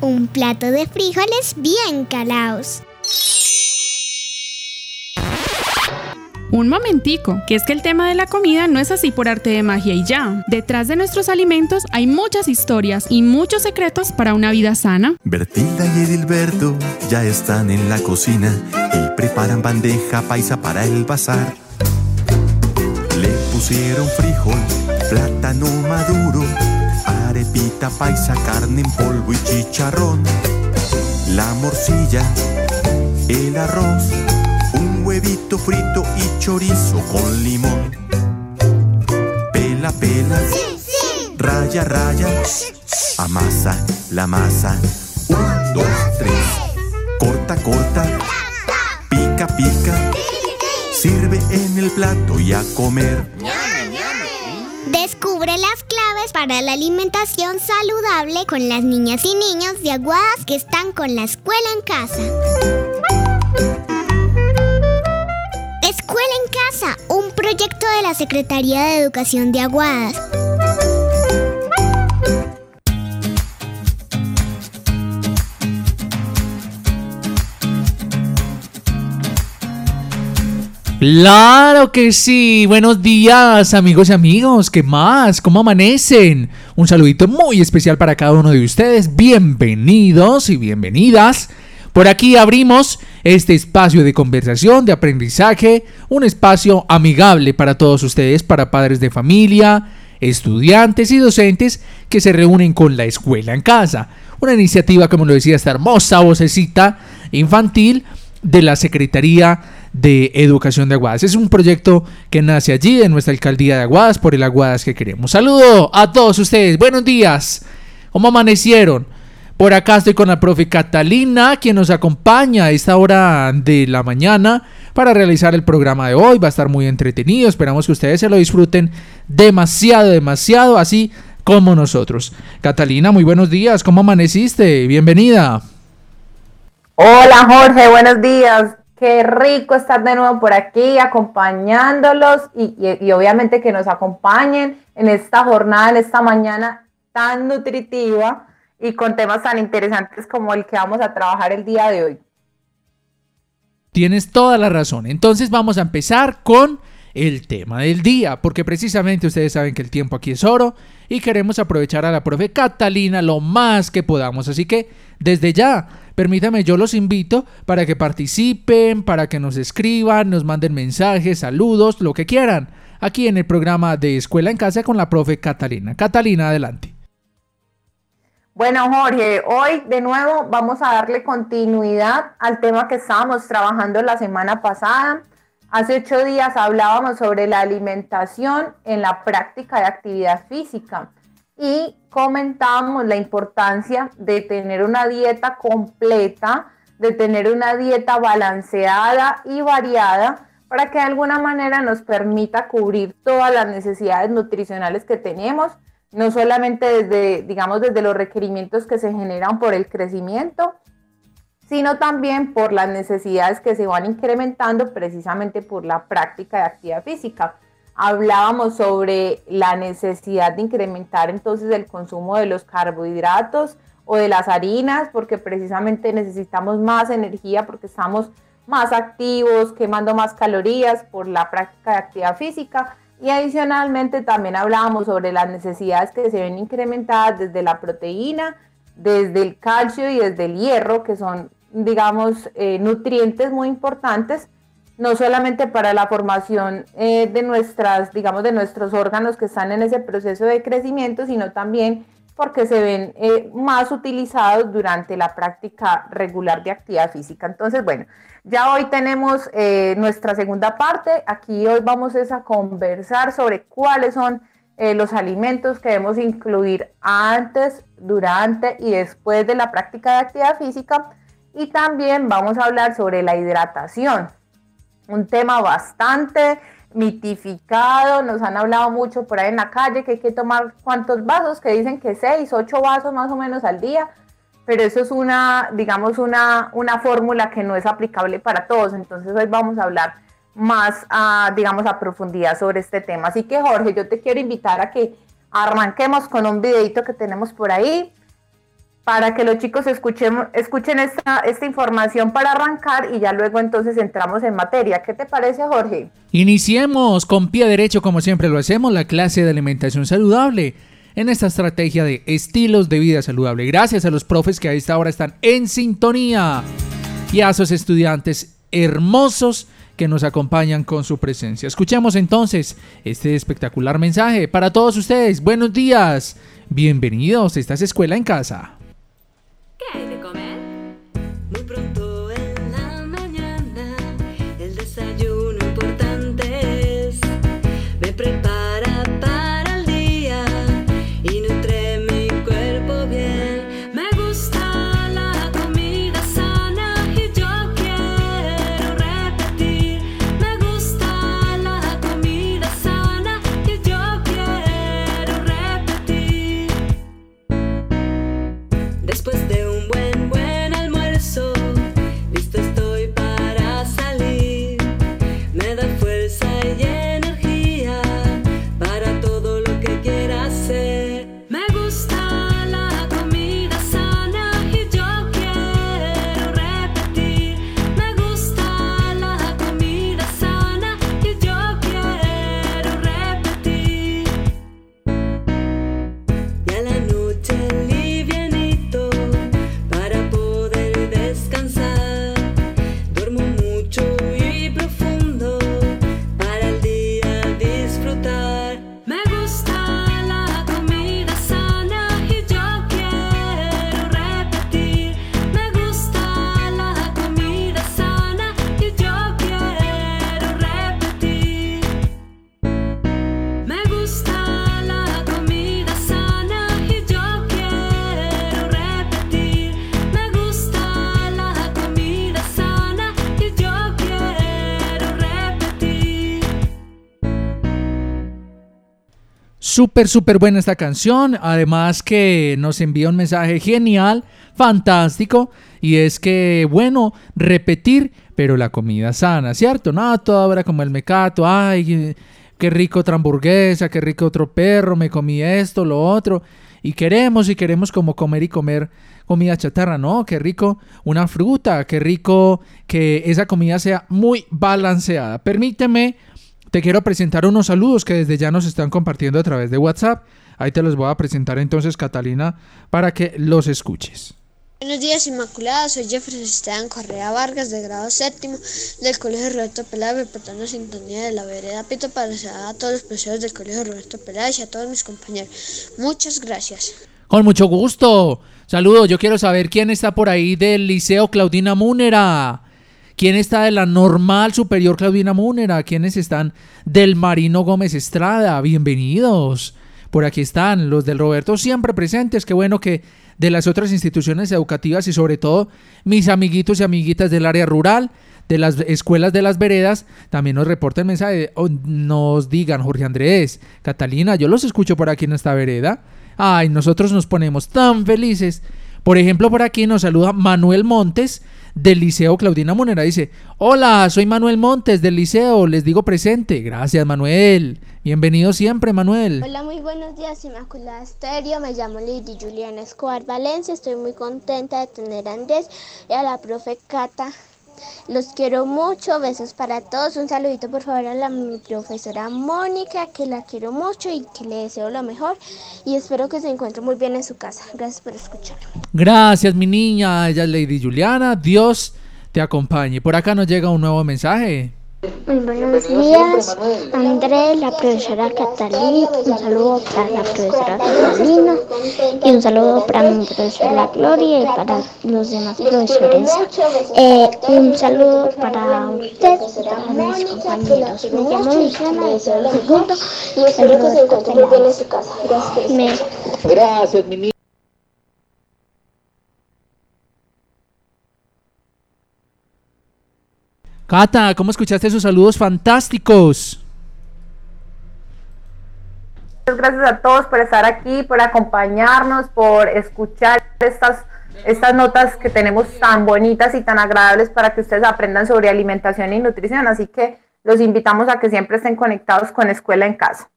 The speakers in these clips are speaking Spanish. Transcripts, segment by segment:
Un plato de frijoles bien calaos. Un momentico, que es que el tema de la comida no es así por arte de magia y ya. Detrás de nuestros alimentos hay muchas historias y muchos secretos para una vida sana. Bertilda y Edilberto ya están en la cocina y preparan bandeja paisa para el bazar. Le pusieron frijol, plátano maduro, arepita paisa, carne en polvo y chicharrón. La morcilla, el arroz, un huevito frito y chorizo con limón. Pela, pela, raya, raya, amasa la masa. Un, dos, tres. Corta, corta, pica, pica. Sirve en el plato y a comer. Descubre las claves para la alimentación saludable con las niñas y niños de Aguadas que están con la escuela en casa. Escuela en casa, un proyecto de la Secretaría de Educación de Aguadas. Claro que sí. Buenos días, amigos y amigos. ¿Qué más? ¿Cómo amanecen? Un saludito muy especial para cada uno de ustedes. Bienvenidos y bienvenidas. Por aquí abrimos este espacio de conversación, de aprendizaje, un espacio amigable para todos ustedes, para padres de familia, estudiantes y docentes que se reúnen con la escuela en casa. Una iniciativa, como lo decía esta hermosa vocecita infantil de la Secretaría de Educación de Aguadas. Es un proyecto que nace allí en nuestra alcaldía de Aguadas por el Aguadas que queremos. Saludo a todos ustedes. Buenos días. ¿Cómo amanecieron? Por acá estoy con la profe Catalina, quien nos acompaña a esta hora de la mañana para realizar el programa de hoy. Va a estar muy entretenido. Esperamos que ustedes se lo disfruten demasiado, demasiado, así como nosotros. Catalina, muy buenos días. ¿Cómo amaneciste? Bienvenida. Hola Jorge, buenos días. Qué rico estar de nuevo por aquí acompañándolos y, obviamente que nos acompañen en esta jornada, en esta mañana tan nutritiva y con temas tan interesantes como el que vamos a trabajar el día de hoy. Tienes toda la razón. Entonces vamos a empezar con el tema del día, porque precisamente ustedes saben que el tiempo aquí es oro y queremos aprovechar a la profe Catalina lo más que podamos. Así que desde ya, permítame, yo los invito para que participen, para que nos escriban, nos manden mensajes, saludos, lo que quieran, aquí en el programa de Escuela en Casa con la profe Catalina. Catalina, adelante. Bueno, Jorge, hoy de nuevo vamos a darle continuidad al tema que estábamos trabajando la semana pasada Hace ocho días hablábamos sobre la alimentación en la práctica de actividad física y comentábamos la importancia de tener una dieta completa, de tener una dieta balanceada y variada para que de alguna manera nos permita cubrir todas las necesidades nutricionales que tenemos, no solamente desde, digamos, desde los requerimientos que se generan por el crecimiento, sino también por las necesidades que se van incrementando precisamente por la práctica de actividad física. Hablábamos sobre la necesidad de incrementar entonces el consumo de los carbohidratos o de las harinas, porque precisamente necesitamos más energía porque estamos más activos, quemando más calorías por la práctica de actividad física. Y adicionalmente también hablábamos sobre las necesidades que se ven incrementadas desde la proteína, desde el calcio y desde el hierro, que son digamos, eh, nutrientes muy importantes, no solamente para la formación eh, de nuestras, digamos, de nuestros órganos que están en ese proceso de crecimiento, sino también porque se ven eh, más utilizados durante la práctica regular de actividad física. Entonces, bueno, ya hoy tenemos nuestra segunda parte. Aquí hoy vamos a conversar sobre cuáles son los alimentos que debemos incluir antes, durante y después de la práctica de actividad física y también vamos a hablar sobre la hidratación, un tema bastante mitificado, nos han hablado mucho por ahí en la calle que hay que tomar cuántos vasos, que dicen que seis, ocho vasos más o menos al día, pero eso es una, digamos, una, una fórmula que no es aplicable para todos, entonces hoy vamos a hablar más, digamos, a profundidad sobre este tema. Así que Jorge, yo te quiero invitar a que arranquemos con un videito que tenemos por ahí para que los chicos escuchen, esta, información para arrancar y ya luego entonces entramos en materia. ¿Qué te parece, Jorge? Iniciemos con pie derecho, como siempre lo hacemos, la clase de alimentación saludable en esta estrategia de estilos de vida saludable. Gracias a los profes que a esta hora están en sintonía y a esos estudiantes hermosos que nos acompañan con su presencia. Escuchemos entonces este espectacular mensaje para todos ustedes. Buenos días, bienvenidos, esta es Escuela en Casa. ¿Qué hay de comer? Muy pronto Súper, súper buena esta canción. Además que nos envía un mensaje genial, fantástico. Y es que, bueno, repetir, pero la comida sana, ¿cierto? No, toda hora como el mecato. Ay, qué rico otra hamburguesa, qué rico otro perro, me comí esto, lo otro. Y queremos y queremos como comer y comer comida chatarra, ¿no? Qué rico una fruta, qué rico que esa comida sea muy balanceada. Permíteme te quiero presentar unos saludos que desde ya nos están compartiendo a través de WhatsApp. Ahí te los voy a presentar entonces, Catalina, para que los escuches. Buenos días, Inmaculada. Soy Jeffrey Esteban Correa Vargas, de grado séptimo del Colegio Roberto Peláez, reportando sintonía de la vereda Pito para saludar a todos los profesores del Colegio Roberto Peláez y a todos mis compañeros. Muchas gracias. Con mucho gusto. Saludos. Yo quiero saber quién está por ahí del Liceo Claudina Múnera. ¿Quién está de la normal superior Claudina Múnera? ¿Quiénes están del Marino Gómez Estrada? Bienvenidos. Por aquí están los del Roberto siempre presentes. Qué bueno que de las otras instituciones educativas y sobre todo mis amiguitos y amiguitas del área rural, de las escuelas de las veredas, también nos reporten mensaje nos digan, Jorge Andrés, Catalina, yo los escucho por aquí en esta vereda. Ay, nosotros nos ponemos tan felices. Por ejemplo, por aquí nos saluda Manuel Montes del Liceo Claudina Monera. Dice, hola, soy Manuel Montes del Liceo, les digo presente. Gracias, Manuel. Bienvenido siempre, Manuel. Hola, muy buenos días, Inmaculada Estéreo. Me llamo Lidy Juliana Escobar Valencia. Estoy muy contenta de tener a Andrés y a la profe Cata. Los quiero mucho, besos para todos. Un saludito por favor a la, mi profesora Mónica, que la quiero mucho y que le deseo lo mejor. Y espero que se encuentre muy bien en su casa. Gracias por escuchar. Gracias, mi niña. Ella es Lady Juliana. Dios te acompañe. Por acá nos llega un nuevo mensaje. Muy buenos días, Andrés, la profesora Catalina, un saludo para la profesora Catalina y un saludo para mi profesora Gloria y para los demás profesores. Eh, un saludo para usted y para mis compañeros. Me llamo Luciana, y espero que se encuentre muy bien en su casa. Gracias. Gracias, mi niña. Cata, ¿cómo escuchaste esos saludos fantásticos? Muchas gracias a todos por estar aquí, por acompañarnos, por escuchar estas, estas notas que tenemos tan bonitas y tan agradables para que ustedes aprendan sobre alimentación y nutrición. Así que los invitamos a que siempre estén conectados con Escuela en Casa.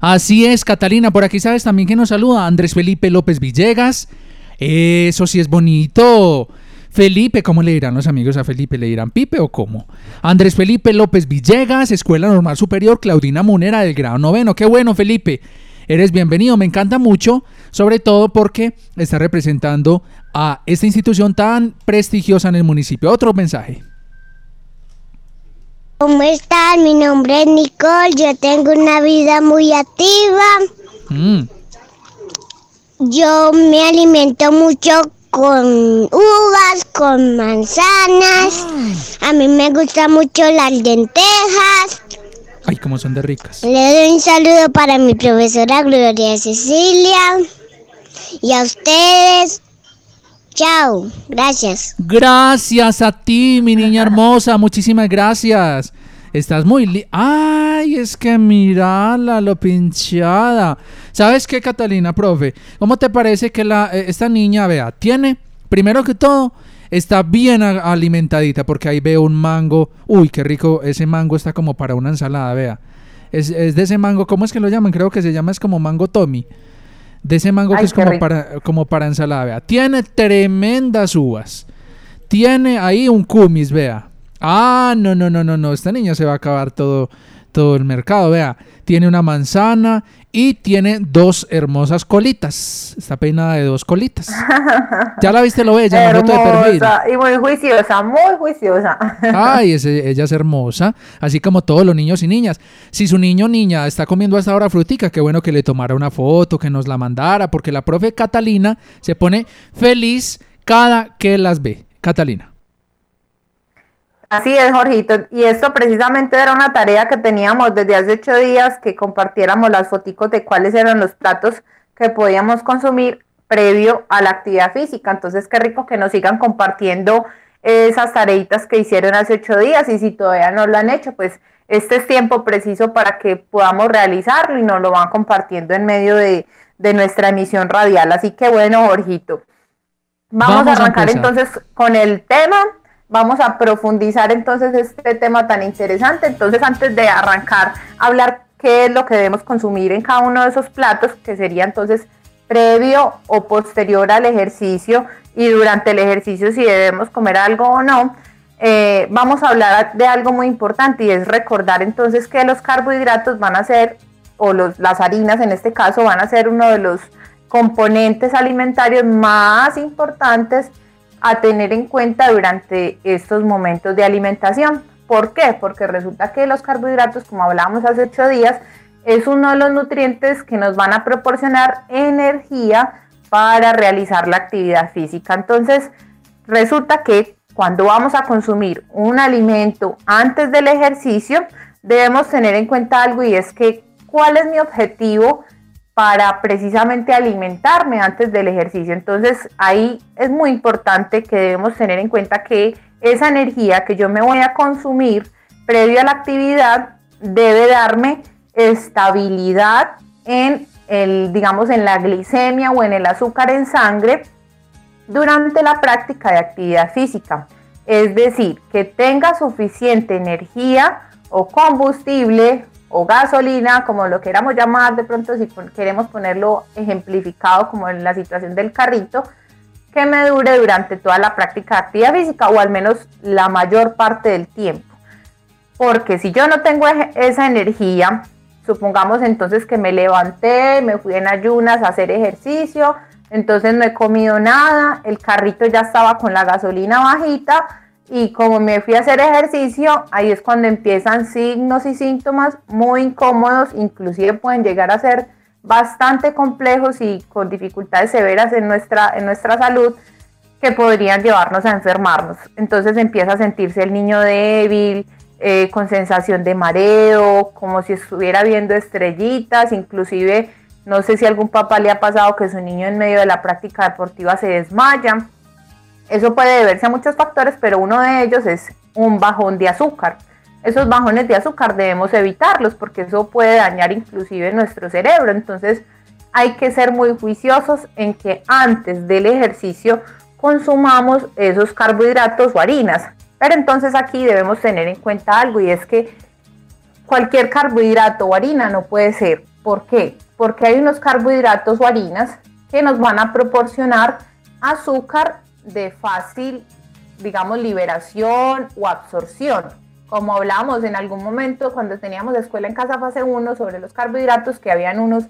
Así es, Catalina. Por aquí sabes también que nos saluda Andrés Felipe López Villegas. Eso sí es bonito. Felipe, ¿cómo le dirán los amigos a Felipe? ¿Le dirán Pipe o cómo? Andrés Felipe López Villegas, Escuela Normal Superior, Claudina Munera del grado noveno. Qué bueno, Felipe. Eres bienvenido. Me encanta mucho, sobre todo porque está representando a esta institución tan prestigiosa en el municipio. Otro mensaje. ¿Cómo están? Mi nombre es Nicole. Yo tengo una vida muy activa. Mm. Yo me alimento mucho con uvas, con manzanas. A mí me gustan mucho las lentejas. Ay, cómo son de ricas. Le doy un saludo para mi profesora Gloria Cecilia. Y a ustedes. Chao. Gracias. Gracias a ti, mi niña hermosa. Muchísimas gracias. Estás muy... li- Ay, es que mirala, lo pinchada. ¿Sabes qué, Catalina, profe? ¿Cómo te parece que la, eh, esta niña, vea, tiene, primero que todo, está bien alimentadita, porque ahí veo un mango. Uy, qué rico, ese mango está como para una ensalada, vea. Es, es de ese mango, ¿cómo es que lo llaman? Creo que se llama, es como mango Tommy. De ese mango Ay, que es como rico. para, como para ensalada, vea. Tiene tremendas uvas. Tiene ahí un kumis, vea. Ah, no, no, no, no, no. Esta niña se va a acabar todo, todo el mercado, vea. Tiene una manzana y tiene dos hermosas colitas. Está peinada de dos colitas. Ya la viste, lo ve, ya la foto de perfil. Y muy juiciosa, muy juiciosa. Ay, ese- ella es hermosa, así como todos los niños y niñas. Si su niño o niña está comiendo hasta ahora frutica, qué bueno que le tomara una foto, que nos la mandara, porque la profe Catalina se pone feliz cada que las ve. Catalina. Así es, Jorgito. Y esto precisamente era una tarea que teníamos desde hace ocho días, que compartiéramos las foticos de cuáles eran los platos que podíamos consumir previo a la actividad física. Entonces, qué rico que nos sigan compartiendo esas tareitas que hicieron hace ocho días y si todavía no lo han hecho, pues este es tiempo preciso para que podamos realizarlo y nos lo van compartiendo en medio de, de nuestra emisión radial. Así que bueno, Jorgito. Vamos, Vamos a arrancar entonces con el tema. Vamos a profundizar entonces este tema tan interesante. Entonces, antes de arrancar hablar qué es lo que debemos consumir en cada uno de esos platos, que sería entonces previo o posterior al ejercicio y durante el ejercicio si debemos comer algo o no, eh, vamos a hablar de algo muy importante y es recordar entonces que los carbohidratos van a ser, o las harinas en este caso, van a ser uno de los componentes alimentarios más importantes a tener en cuenta durante estos momentos de alimentación. ¿Por qué? Porque resulta que los carbohidratos, como hablábamos hace ocho días, es uno de los nutrientes que nos van a proporcionar energía para realizar la actividad física. Entonces, resulta que cuando vamos a consumir un alimento antes del ejercicio, debemos tener en cuenta algo y es que cuál es mi objetivo para precisamente alimentarme antes del ejercicio. Entonces ahí es muy importante que debemos tener en cuenta que esa energía que yo me voy a consumir previo a la actividad debe darme estabilidad en el, digamos, en la glicemia o en el azúcar en sangre durante la práctica de actividad física. Es decir, que tenga suficiente energía o combustible o gasolina, como lo queramos llamar de pronto si queremos ponerlo ejemplificado como en la situación del carrito, que me dure durante toda la práctica de actividad física o al menos la mayor parte del tiempo. Porque si yo no tengo esa energía, supongamos entonces que me levanté, me fui en ayunas a hacer ejercicio, entonces no he comido nada, el carrito ya estaba con la gasolina bajita y como me fui a hacer ejercicio, ahí es cuando empiezan signos y síntomas muy incómodos, inclusive pueden llegar a ser bastante complejos y con dificultades severas en nuestra, en nuestra salud que podrían llevarnos a enfermarnos. Entonces empieza a sentirse el niño débil, eh, con sensación de mareo, como si estuviera viendo estrellitas, inclusive no sé si algún papá le ha pasado que su niño en medio de la práctica deportiva se desmaya. Eso puede deberse a muchos factores, pero uno de ellos es un bajón de azúcar. Esos bajones de azúcar debemos evitarlos porque eso puede dañar inclusive nuestro cerebro. Entonces hay que ser muy juiciosos en que antes del ejercicio consumamos esos carbohidratos o harinas. Pero entonces aquí debemos tener en cuenta algo y es que cualquier carbohidrato o harina no puede ser. ¿Por qué? Porque hay unos carbohidratos o harinas que nos van a proporcionar azúcar de fácil, digamos, liberación o absorción. Como hablamos en algún momento cuando teníamos escuela en casa fase 1 sobre los carbohidratos, que habían unos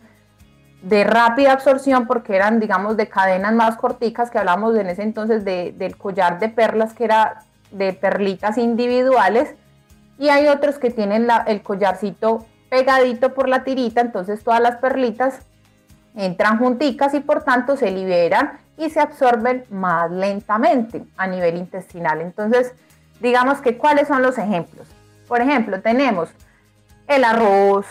de rápida absorción porque eran, digamos, de cadenas más corticas, que hablamos en ese entonces del collar de perlas, que era de perlitas individuales y hay otros que tienen el collarcito pegadito por la tirita, entonces todas las perlitas entran junticas y por tanto se liberan y se absorben más lentamente a nivel intestinal. Entonces, digamos que cuáles son los ejemplos. Por ejemplo, tenemos el arroz,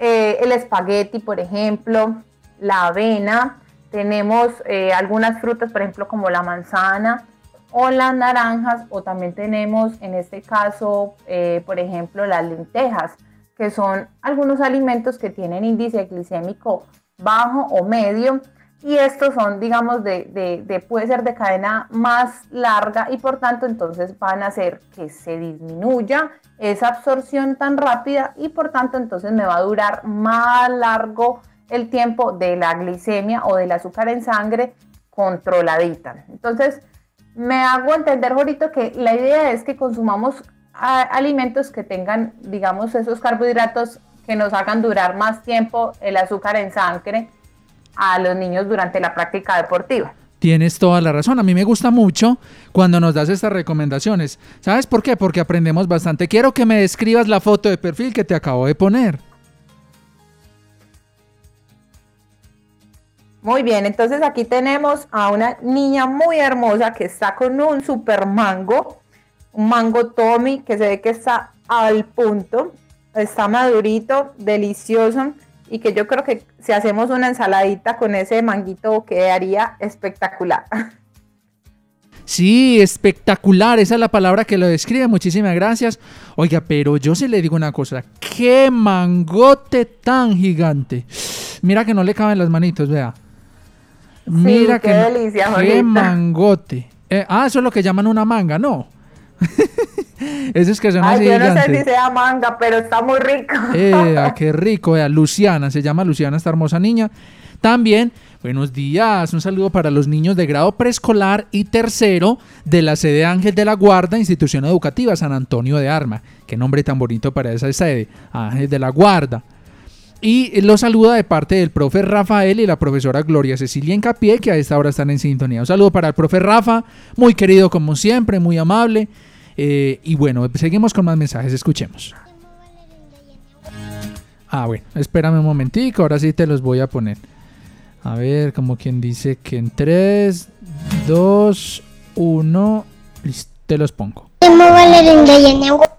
eh, el espagueti, por ejemplo, la avena, tenemos eh, algunas frutas, por ejemplo, como la manzana, o las naranjas o también tenemos en este caso, eh, por ejemplo, las lentejas, que son algunos alimentos que tienen índice glicémico bajo o medio y estos son, digamos, de, de, puede ser de cadena más larga y por tanto entonces van a hacer que se disminuya esa absorción tan rápida y por tanto entonces me va a durar más largo el tiempo de la glicemia o del azúcar en sangre controladita. Entonces, me hago entender, Jorito, que la idea es que consumamos alimentos que tengan, digamos, esos carbohidratos que nos hagan durar más tiempo el azúcar en sangre a los niños durante la práctica deportiva. Tienes toda la razón. A mí me gusta mucho cuando nos das estas recomendaciones. ¿Sabes por qué? Porque aprendemos bastante. Quiero que me describas la foto de perfil que te acabo de poner. Muy bien, entonces aquí tenemos a una niña muy hermosa que está con un super mango, un mango Tommy que se ve que está al punto, está madurito, delicioso y que yo creo que si hacemos una ensaladita con ese manguito quedaría espectacular. Sí, espectacular, esa es la palabra que lo describe, muchísimas gracias. Oiga, pero yo sí le digo una cosa, qué mangote tan gigante. Mira que no le caben las manitos, vea. Mira qué, delicia, qué mangote. Eh, ah, eso es lo que llaman una manga, no. eso es que son Ay, yo no sé si sea manga, pero está muy rico. eh, qué rico, Luciana, se llama Luciana, esta hermosa niña. También, buenos días, un saludo para los niños de grado preescolar y tercero de la sede Ángel de la Guarda, institución educativa San Antonio de Arma. Qué nombre tan bonito para esa sede, Ángel de la Guarda. Y lo saluda de parte del profe Rafael y la profesora Gloria Cecilia Encapié, que a esta hora están en sintonía. Un saludo para el profe Rafa, muy querido como siempre, muy amable. Eh, y bueno, seguimos con más mensajes, escuchemos. Ah, bueno, espérame un momentico, ahora sí te los voy a poner. A ver, como quien dice que en 3, 2, 1, listo, te los pongo. Yenagua.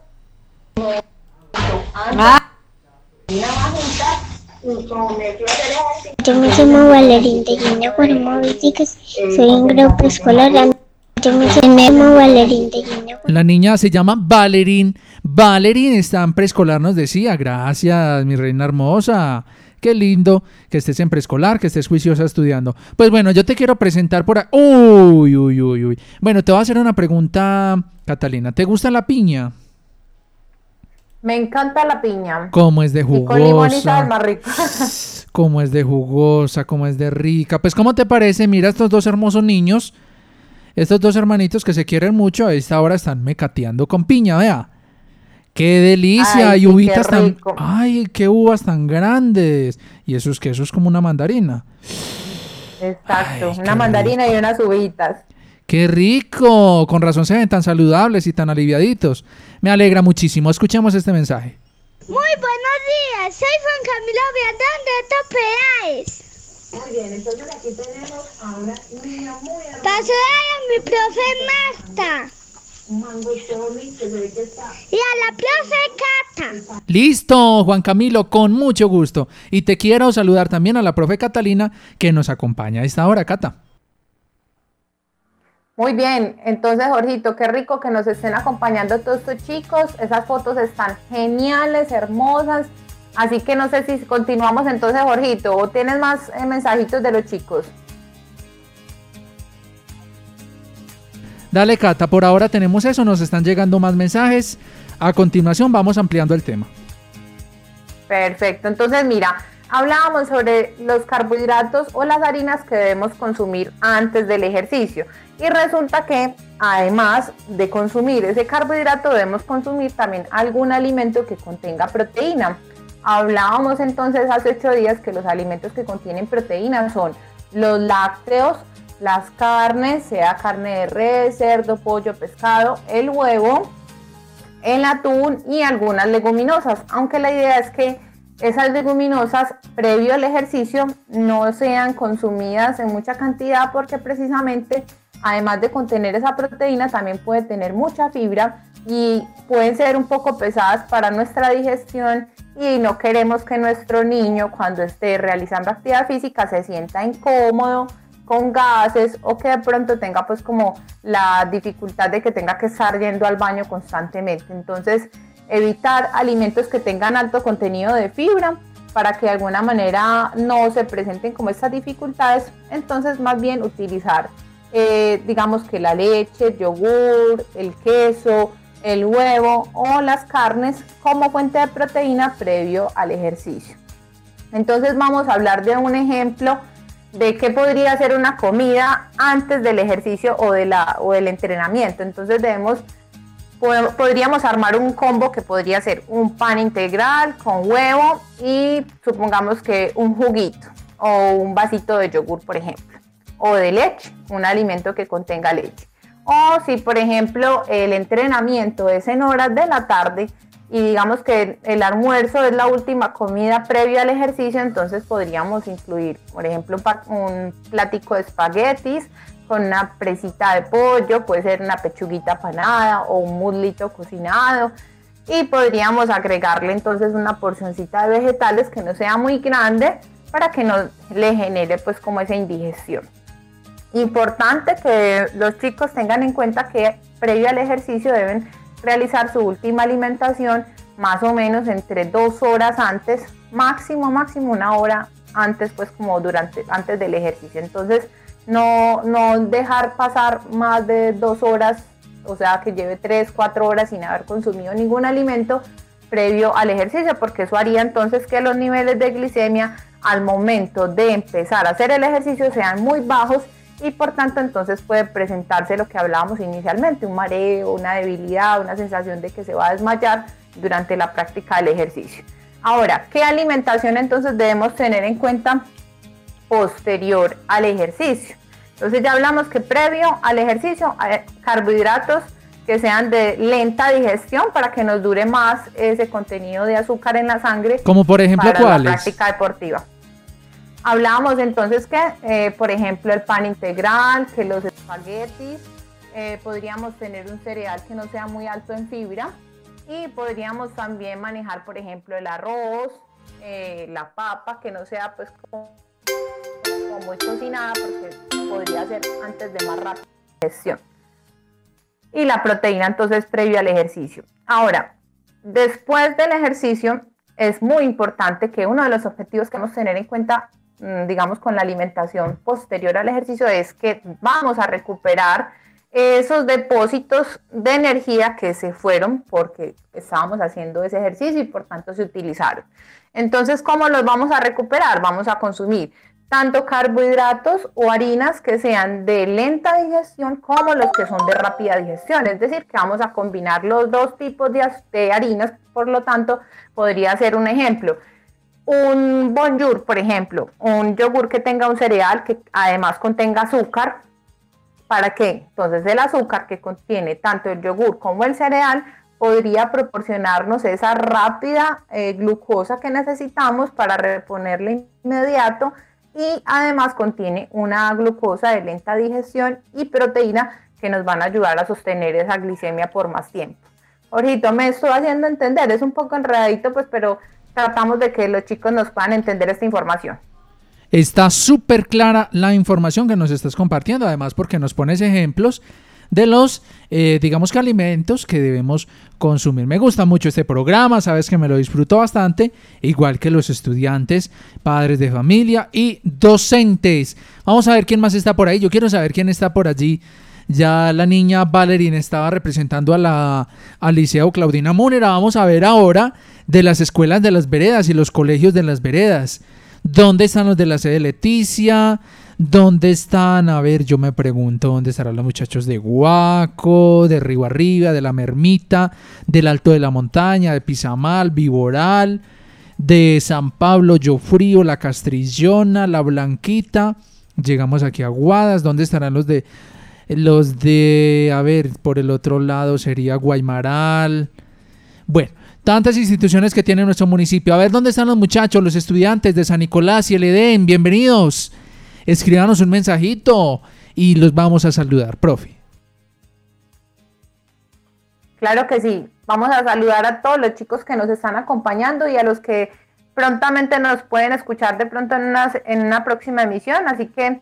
Yo me llamo Valerín de Yenagua, soy en grado preescolar. Me llamo Valerín de. La niña se llama Valerín. Valerín está en preescolar, nos decía. Gracias, mi reina hermosa. Qué lindo que estés en preescolar, que estés juiciosa estudiando. Pues bueno, yo te quiero presentar por ahí. Uy, uy, uy, uy. Bueno, te voy a hacer una pregunta, Catalina. ¿Te gusta la piña? Me encanta la piña. ¿Cómo es de Y y jugosa? rico. ¿Cómo es de jugosa? ¿Cómo es de rica? Pues, ¿cómo te parece? Mira estos dos hermosos niños. Estos dos hermanitos que se quieren mucho, a esta hora están mecateando con piña, vea. ¡Qué delicia! Ay, y sí, qué uvitas tan... rico. ¡Ay, qué uvas tan grandes! Y eso es que eso es como una mandarina. Exacto, una mandarina y unas uvitas. ¡Qué rico! Con razón se ven tan saludables y tan aliviaditos. Me alegra muchísimo. Escuchemos este mensaje. Muy buenos días, soy Juan Camilo Viadán de Topeaes. Muy bien, entonces aquí tenemos a una niña muy Paso a mi profe Marta. Y a la profe Cata. Listo, Juan Camilo, con mucho gusto. Y te quiero saludar también a la profe Catalina que nos acompaña a esta hora, Cata. Muy bien, entonces Jorgito, qué rico que nos estén acompañando todos estos chicos. Esas fotos están geniales, hermosas. Así que no sé si continuamos entonces, Jorgito, o tienes más eh, mensajitos de los chicos. Dale, Cata, por ahora tenemos eso, nos están llegando más mensajes. A continuación vamos ampliando el tema. Perfecto, entonces mira, hablábamos sobre los carbohidratos o las harinas que debemos consumir antes del ejercicio. Y resulta que además de consumir ese carbohidrato debemos consumir también algún alimento que contenga proteína. Hablábamos entonces hace ocho días que los alimentos que contienen proteína son los lácteos, las carnes, sea carne de res, cerdo, pollo, pescado, el huevo, el atún y algunas leguminosas, aunque la idea es que esas leguminosas previo al ejercicio no sean consumidas en mucha cantidad porque precisamente además de contener esa proteína también puede tener mucha fibra y pueden ser un poco pesadas para nuestra digestión y no queremos que nuestro niño cuando esté realizando actividad física se sienta incómodo con gases o que de pronto tenga pues como la dificultad de que tenga que estar yendo al baño constantemente. Entonces, evitar alimentos que tengan alto contenido de fibra para que de alguna manera no se presenten como estas dificultades. Entonces, más bien utilizar, eh, digamos que la leche, el yogur, el queso, el huevo o las carnes como fuente de proteína previo al ejercicio. Entonces, vamos a hablar de un ejemplo de qué podría ser una comida antes del ejercicio o, de la, o del entrenamiento. Entonces debemos, pod- podríamos armar un combo que podría ser un pan integral con huevo y supongamos que un juguito o un vasito de yogur, por ejemplo, o de leche, un alimento que contenga leche. O si, por ejemplo, el entrenamiento es en horas de la tarde y digamos que el almuerzo es la última comida previa al ejercicio, entonces podríamos incluir, por ejemplo, un platico de espaguetis con una presita de pollo, puede ser una pechuguita panada o un muslito cocinado. Y podríamos agregarle entonces una porcioncita de vegetales que no sea muy grande para que no le genere pues como esa indigestión. Importante que los chicos tengan en cuenta que previo al ejercicio deben realizar su última alimentación más o menos entre dos horas antes, máximo, máximo una hora antes, pues como durante, antes del ejercicio. Entonces, no, no dejar pasar más de dos horas, o sea, que lleve tres, cuatro horas sin haber consumido ningún alimento previo al ejercicio, porque eso haría entonces que los niveles de glicemia al momento de empezar a hacer el ejercicio sean muy bajos y por tanto entonces puede presentarse lo que hablábamos inicialmente, un mareo, una debilidad, una sensación de que se va a desmayar durante la práctica del ejercicio. Ahora, ¿qué alimentación entonces debemos tener en cuenta posterior al ejercicio? Entonces ya hablamos que previo al ejercicio hay carbohidratos que sean de lenta digestión para que nos dure más ese contenido de azúcar en la sangre. Como por ejemplo, para ¿cuáles? La práctica deportiva. Hablábamos entonces que, eh, por ejemplo, el pan integral, que los espaguetis, eh, podríamos tener un cereal que no sea muy alto en fibra y podríamos también manejar, por ejemplo, el arroz, eh, la papa, que no sea pues como, como muy cocinada porque podría ser antes de más rápida digestión. Y la proteína entonces previo al ejercicio. Ahora, después del ejercicio es muy importante que uno de los objetivos que vamos a tener en cuenta, digamos, con la alimentación posterior al ejercicio es que vamos a recuperar esos depósitos de energía que se fueron porque estábamos haciendo ese ejercicio y por tanto se utilizaron. Entonces, ¿cómo los vamos a recuperar? Vamos a consumir tanto carbohidratos o harinas que sean de lenta digestión como los que son de rápida digestión. Es decir, que vamos a combinar los dos tipos de, harinas, por lo tanto, podría ser un ejemplo. Un bonjour, por ejemplo, un yogur que tenga un cereal que además contenga azúcar, ¿Para qué? Entonces el azúcar que contiene tanto el yogur como el cereal podría proporcionarnos esa rápida eh, glucosa que necesitamos para reponerle inmediato y además contiene una glucosa de lenta digestión y proteína que nos van a ayudar a sostener esa glicemia por más tiempo. Ojito, me estoy haciendo entender, es un poco enredadito, pues, pero tratamos de que los chicos nos puedan entender esta información. Está súper clara la información que nos estás compartiendo, además porque nos pones ejemplos de los, eh, digamos que alimentos que debemos consumir. Me gusta mucho este programa, sabes que me lo disfruto bastante, igual que los estudiantes, padres de familia y docentes. Vamos a ver quién más está por ahí. Yo quiero saber quién está por allí. Ya la niña Valerín estaba representando a la al Liceo Claudina Múnera. Vamos a ver ahora de las escuelas de las veredas y los colegios de las veredas. ¿Dónde están los de la sede Leticia? ¿Dónde están? A ver, yo me pregunto, ¿dónde estarán los muchachos de Guaco, de Río Arriba, de La Mermita, del Alto de la Montaña, de Pizamal, Viboral, de San Pablo, Frío, La Castrillona, La Blanquita? Llegamos aquí a Guadas, ¿dónde estarán los de los de, a ver, por el otro lado sería Guaymaral? Bueno, tantas instituciones que tiene nuestro municipio. A ver dónde están los muchachos, los estudiantes de San Nicolás y el Edén. Bienvenidos. Escríbanos un mensajito y los vamos a saludar, profe. Claro que sí. Vamos a saludar a todos los chicos que nos están acompañando y a los que prontamente nos pueden escuchar de pronto en una, en una próxima emisión. Así que,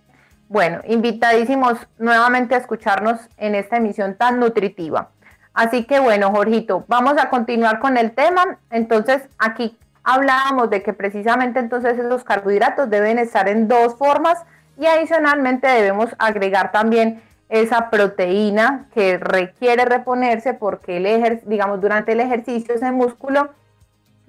bueno, invitadísimos nuevamente a escucharnos en esta emisión tan nutritiva. Así que bueno, Jorgito, vamos a continuar con el tema. Entonces, aquí hablábamos de que precisamente entonces esos carbohidratos deben estar en dos formas y adicionalmente debemos agregar también esa proteína que requiere reponerse porque el digamos durante el ejercicio ese músculo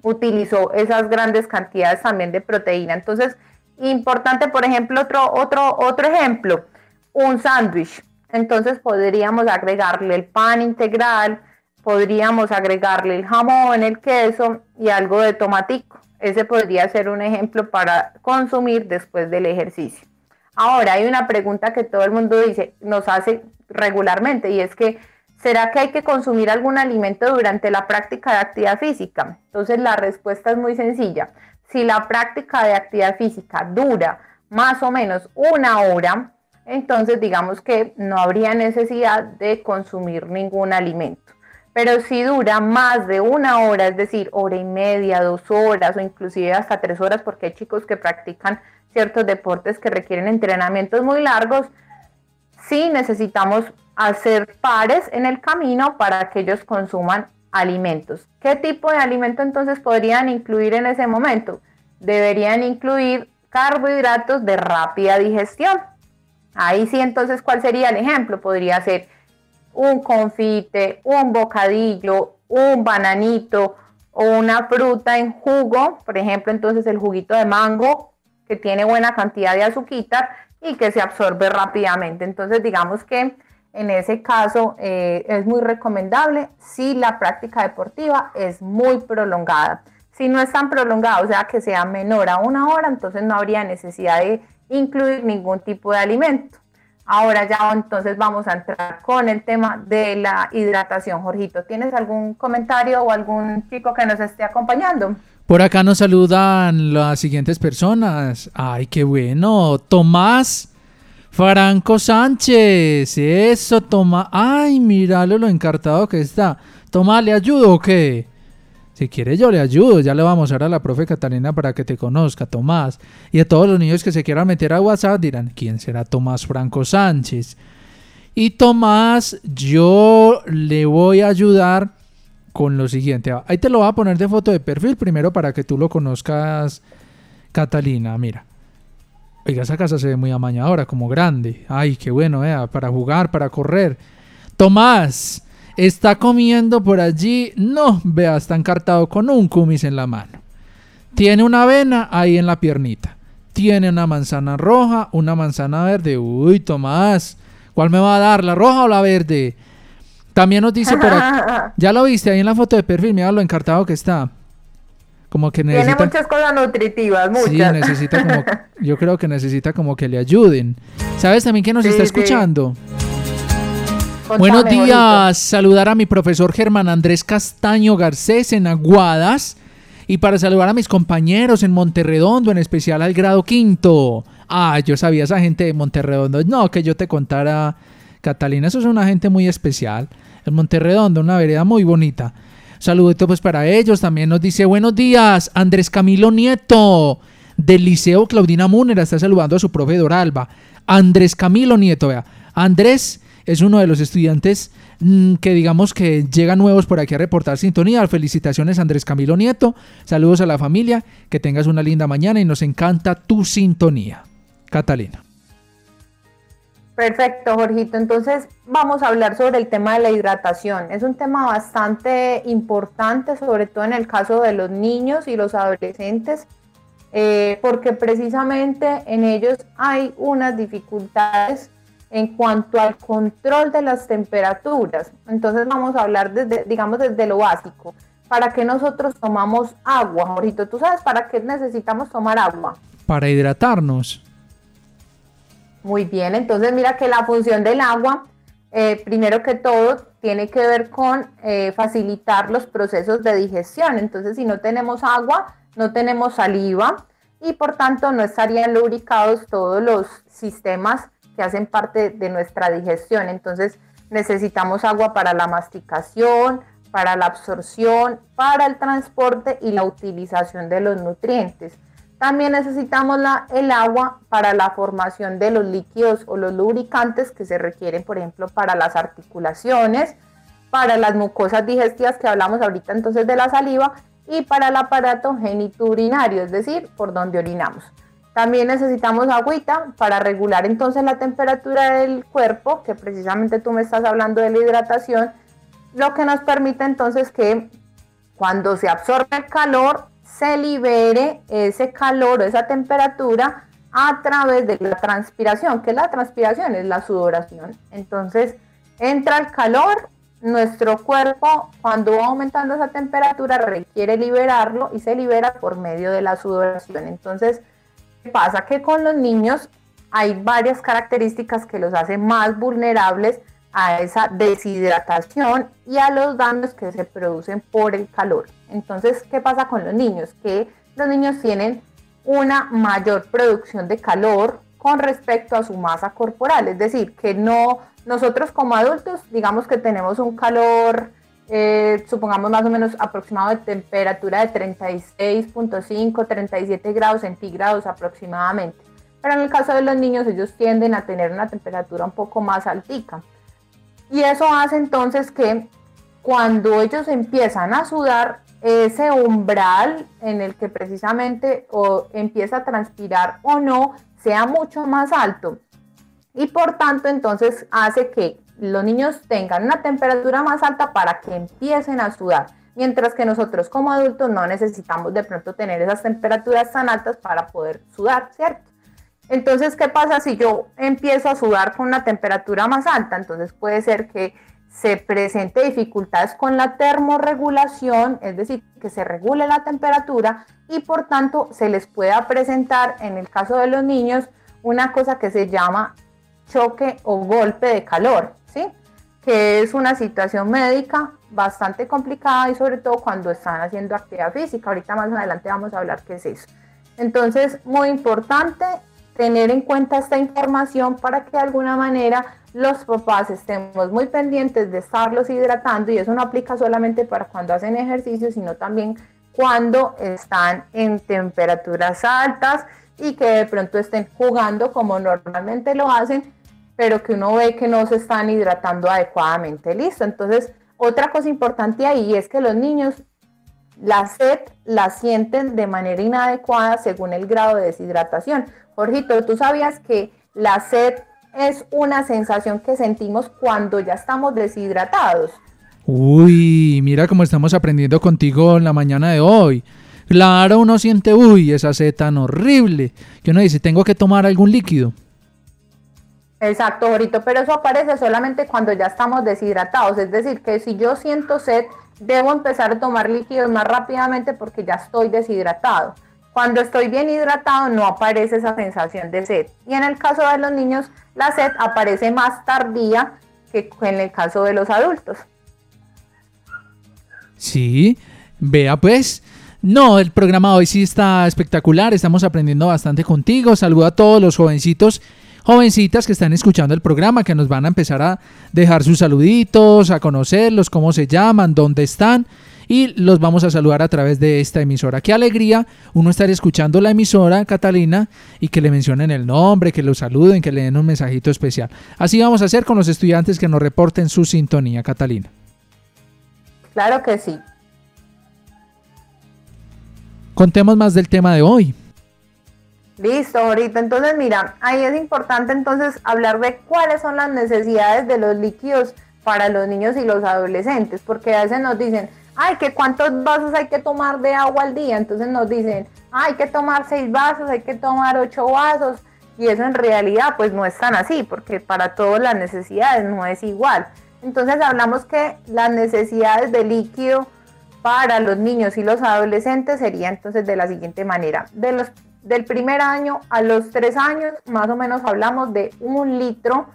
utilizó esas grandes cantidades también de proteína. Entonces, importante, por ejemplo, otro otro otro ejemplo, un sándwich. Entonces podríamos agregarle el pan integral, podríamos agregarle el jamón, el queso y algo de tomatico. Ese podría ser un ejemplo para consumir después del ejercicio. Ahora hay una pregunta que todo el mundo dice, nos hace regularmente y es que ¿será que hay que consumir algún alimento durante la práctica de actividad física? Entonces la respuesta es muy sencilla. Si la práctica de actividad física dura más o menos una hora, entonces digamos que no habría necesidad de consumir ningún alimento. Pero si dura más de una hora, es decir, hora y media, dos horas o inclusive hasta tres horas, porque hay chicos que practican ciertos deportes que requieren entrenamientos muy largos, sí necesitamos hacer pares en el camino para que ellos consuman alimentos. ¿Qué tipo de alimento entonces podrían incluir en ese momento? Deberían incluir carbohidratos de rápida digestión Ahí sí, entonces, ¿cuál sería el ejemplo? Podría ser un confite, un bocadillo, un bananito o una fruta en jugo, por ejemplo, entonces el juguito de mango que tiene buena cantidad de azúcar y que se absorbe rápidamente. Entonces, digamos que en ese caso eh, es muy recomendable si la práctica deportiva es muy prolongada. Si no es tan prolongada, o sea que sea menor a una hora, entonces no habría necesidad de incluir ningún tipo de alimento. Ahora ya entonces vamos a entrar con el tema de la hidratación. Jorgito, ¿tienes algún comentario o algún chico que nos esté acompañando? Por acá nos saludan las siguientes personas. Ay, qué bueno. Tomás Franco Sánchez. Eso, Tomás. Ay, míralo lo encartado que está. Tomás, ¿le ayudo o qué? Si quiere yo le ayudo, ya le vamos a dar a la profe Catalina para que te conozca, Tomás. Y a todos los niños que se quieran meter a WhatsApp dirán, ¿quién será Tomás Franco Sánchez? Y Tomás, yo le voy a ayudar con lo siguiente. Ahí te lo voy a poner de foto de perfil primero para que tú lo conozcas, Catalina. Mira. Oiga, esa casa se ve muy amañadora, como grande. Ay, qué bueno, vea, para jugar, para correr. Tomás, está comiendo por allí. No, vea, está encartado con un cumis en la mano. Tiene una avena ahí en la piernita. Tiene una manzana roja, una manzana verde. Uy, Tomás, ¿cuál me va a dar, la roja o la verde? También nos dice por aquí. Ya lo viste ahí en la foto de perfil, mira lo encartado que está. Como que necesita. Tiene muchas cosas nutritivas, muchas. Sí, necesita como. yo creo que necesita como que le ayuden. ¿Sabes también que nos Sí, está sí. escuchando? Contame, Buenos bonito. días, saludar a mi profesor Germán Andrés Castaño Garcés en Aguadas y para saludar a mis compañeros en Monterredondo, en especial al grado quinto. Ah, yo sabía esa gente de Monterredondo. No, que yo te contara, Catalina, eso es una gente muy especial. En Monterredondo, una vereda muy bonita. Saludito pues para ellos. También nos dice buenos días, Andrés Camilo Nieto del Liceo Claudina Múnera está saludando a su profe Doralba. Andrés Camilo Nieto, vea. Andrés es uno de los estudiantes mm, que digamos que llegan nuevos por aquí a reportar sintonía. Felicitaciones Andrés Camilo Nieto. Saludos a la familia. Que tengas una linda mañana y nos encanta tu sintonía. Catalina. Perfecto, Jorgito. Entonces vamos a hablar sobre el tema de la hidratación. Es un tema bastante importante, sobre todo en el caso de los niños y los adolescentes, eh, porque precisamente en ellos hay unas dificultades en cuanto al control de las temperaturas. Entonces vamos a hablar desde, digamos, desde lo básico. ¿Para qué nosotros tomamos agua, Jorgito? ¿Tú sabes para qué necesitamos tomar agua? Para hidratarnos. Muy bien, entonces mira que la función del agua, eh, primero que todo, tiene que ver con eh, facilitar los procesos de digestión. Entonces, si no tenemos agua, no tenemos saliva y por tanto no estarían lubricados todos los sistemas que hacen parte de nuestra digestión. Entonces, necesitamos agua para la masticación, para la absorción, para el transporte y la utilización de los nutrientes. También necesitamos la- el agua para la formación de los líquidos o los lubricantes que se requieren, por ejemplo, para las articulaciones, para las mucosas digestivas que hablamos ahorita entonces de la saliva y para el aparato genitourinario, es decir, por donde orinamos. También necesitamos agüita para regular entonces la temperatura del cuerpo, que precisamente tú me estás hablando de la hidratación, lo que nos permite entonces que cuando se absorbe el calor, se libere ese calor o esa temperatura a través de la transpiración. ¿Qué es la transpiración? Es la sudoración. Entonces, entra el calor, nuestro cuerpo, cuando va aumentando esa temperatura, requiere liberarlo y se libera por medio de la sudoración. Entonces, ¿qué pasa? Que con los niños hay varias características que los hacen más vulnerables a esa deshidratación y a los daños que se producen por el calor. Entonces, ¿qué pasa con los niños? Que los niños tienen una mayor producción de calor con respecto a su masa corporal, es decir, que no nosotros como adultos, digamos que tenemos un calor, eh, supongamos más o menos aproximado de temperatura de 36.5, 37 grados centígrados aproximadamente. Pero en el caso de los niños, ellos tienden a tener una temperatura un poco más altica. Y eso hace entonces que cuando ellos empiezan a sudar, ese umbral en el que precisamente o empieza a transpirar o no sea mucho más alto. Y por tanto entonces hace que los niños tengan una temperatura más alta para que empiecen a sudar. Mientras que nosotros como adultos no necesitamos de pronto tener esas temperaturas tan altas para poder sudar, ¿cierto? Entonces, ¿qué pasa si yo empiezo a sudar con una temperatura más alta? Entonces puede ser que se presente dificultades con la termorregulación, es decir, que se regule la temperatura y por tanto se les pueda presentar, en el caso de los niños, una cosa que se llama choque o golpe de calor, ¿sí? Que es una situación médica bastante complicada y sobre todo cuando están haciendo actividad física. Ahorita más adelante vamos a hablar qué es eso. Entonces, muy importante tener en cuenta esta información para que de alguna manera los papás estemos muy pendientes de estarlos hidratando y eso no aplica solamente para cuando hacen ejercicio, sino también cuando están en temperaturas altas y que de pronto estén jugando como normalmente lo hacen, pero que uno ve que no se están hidratando adecuadamente. Listo. Entonces, otra cosa importante ahí es que los niños la sed la sienten de manera inadecuada según el grado de deshidratación. Jorgito, ¿tú sabías que la sed es una sensación que sentimos cuando ya estamos deshidratados? Uy, mira cómo estamos aprendiendo contigo en la mañana de hoy. Claro, uno siente, uy, esa sed tan horrible, que uno dice, tengo que tomar algún líquido. Exacto, Jorito, pero eso aparece solamente cuando ya estamos deshidratados. Es decir, que si yo siento sed, debo empezar a tomar líquidos más rápidamente porque ya estoy deshidratado. Cuando estoy bien hidratado no aparece esa sensación de sed. Y en el caso de los niños, la sed aparece más tardía que en el caso de los adultos. Sí, vea pues. No, el programa hoy sí está espectacular, estamos aprendiendo bastante contigo. Saludo a todos los jovencitos, jovencitas que están escuchando el programa, que nos van a empezar a dejar sus saluditos, a conocerlos, cómo se llaman, dónde están. Y los vamos a saludar a través de esta emisora. Qué alegría uno estar escuchando la emisora, Catalina, y que le mencionen el nombre, que lo saluden, que le den un mensajito especial. Así vamos a hacer con los estudiantes que nos reporten su sintonía, Catalina. Claro que sí. Contemos más del tema de hoy. Listo, ahorita. Entonces, mira, ahí es importante entonces hablar de cuáles son las necesidades de los líquidos para los niños y los adolescentes, porque a veces nos dicen, ay, que cuántos vasos hay que tomar de agua al día. Entonces nos dicen, hay que tomar seis vasos, hay que tomar ocho vasos. Y eso en realidad pues no es tan así, porque para todas las necesidades no es igual. Entonces hablamos que las necesidades de líquido para los niños y los adolescentes sería entonces de la siguiente manera. De los, del primer año a los tres años, más o menos hablamos de un litro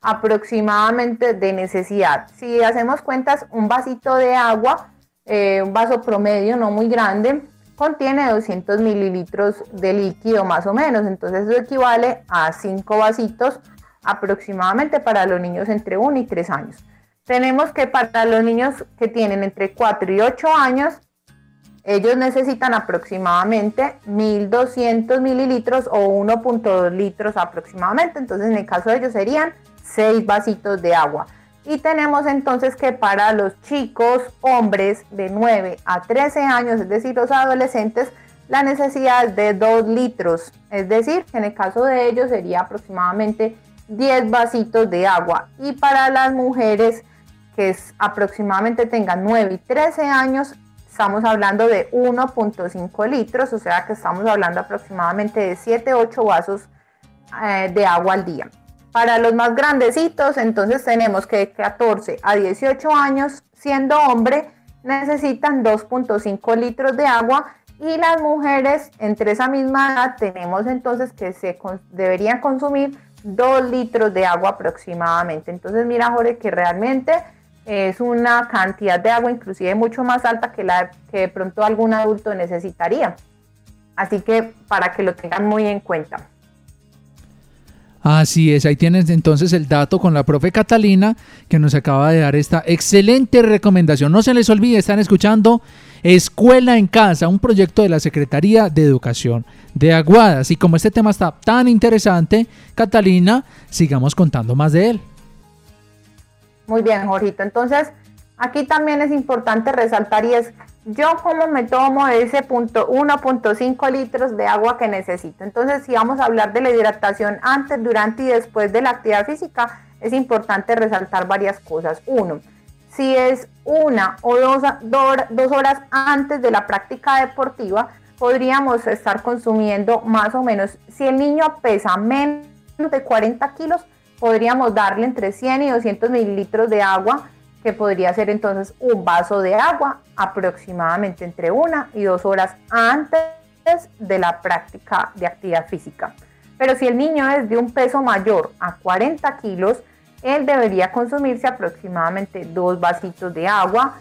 aproximadamente de necesidad. Si hacemos cuentas, un vasito de agua, eh, un vaso promedio, no muy grande, contiene 200 mililitros de líquido más o menos. Entonces eso equivale a cinco vasitos aproximadamente para los niños entre 1 y 3 años. Tenemos que para los niños que tienen entre 4 y 8 años, ellos necesitan aproximadamente 1200 mililitros o 1.2 litros aproximadamente. Entonces, en el caso de ellos serían 6 vasitos de agua. Y tenemos entonces que para los chicos hombres de 9 a 13 años, es decir, los adolescentes, la necesidad es de 2 litros. Es decir, que en el caso de ellos sería aproximadamente 10 vasitos de agua. Y para las mujeres que es aproximadamente tengan 9 y 13 años, estamos hablando de 1.5 litros, o sea que estamos hablando aproximadamente de 7, 8 vasos eh, de agua al día. Para los más grandecitos, entonces tenemos que de 14 a 18 años, siendo hombre, necesitan 2.5 litros de agua y las mujeres entre esa misma edad tenemos entonces que se deberían consumir 2 litros de agua aproximadamente. Entonces mira Jorge que realmente es una cantidad de agua inclusive mucho más alta que la que de pronto algún adulto necesitaría. Así que para que lo tengan muy en cuenta. Así es, ahí tienes entonces el dato con la profe Catalina que nos acaba de dar esta excelente recomendación. No se les olvide, están escuchando Escuela en Casa, un proyecto de la Secretaría de Educación de Aguadas. Y como este tema está tan interesante, Catalina, sigamos contando más de él. Muy bien, Jorgito. Entonces, aquí también es importante resaltar y es, yo como me tomo ese punto 1.5 litros de agua que necesito. Entonces, si vamos a hablar de la hidratación antes, durante y después de la actividad física, es importante resaltar varias cosas. Uno, si es una o dos, dos horas antes de la práctica deportiva, podríamos estar consumiendo más o menos, si el niño pesa menos de 40 kilos, podríamos darle entre 100 y 200 mililitros de agua, que podría ser entonces un vaso de agua aproximadamente entre una y dos horas antes de la práctica de actividad física. Pero si el niño es de un peso mayor a 40 kilos, él debería consumirse aproximadamente dos vasitos de agua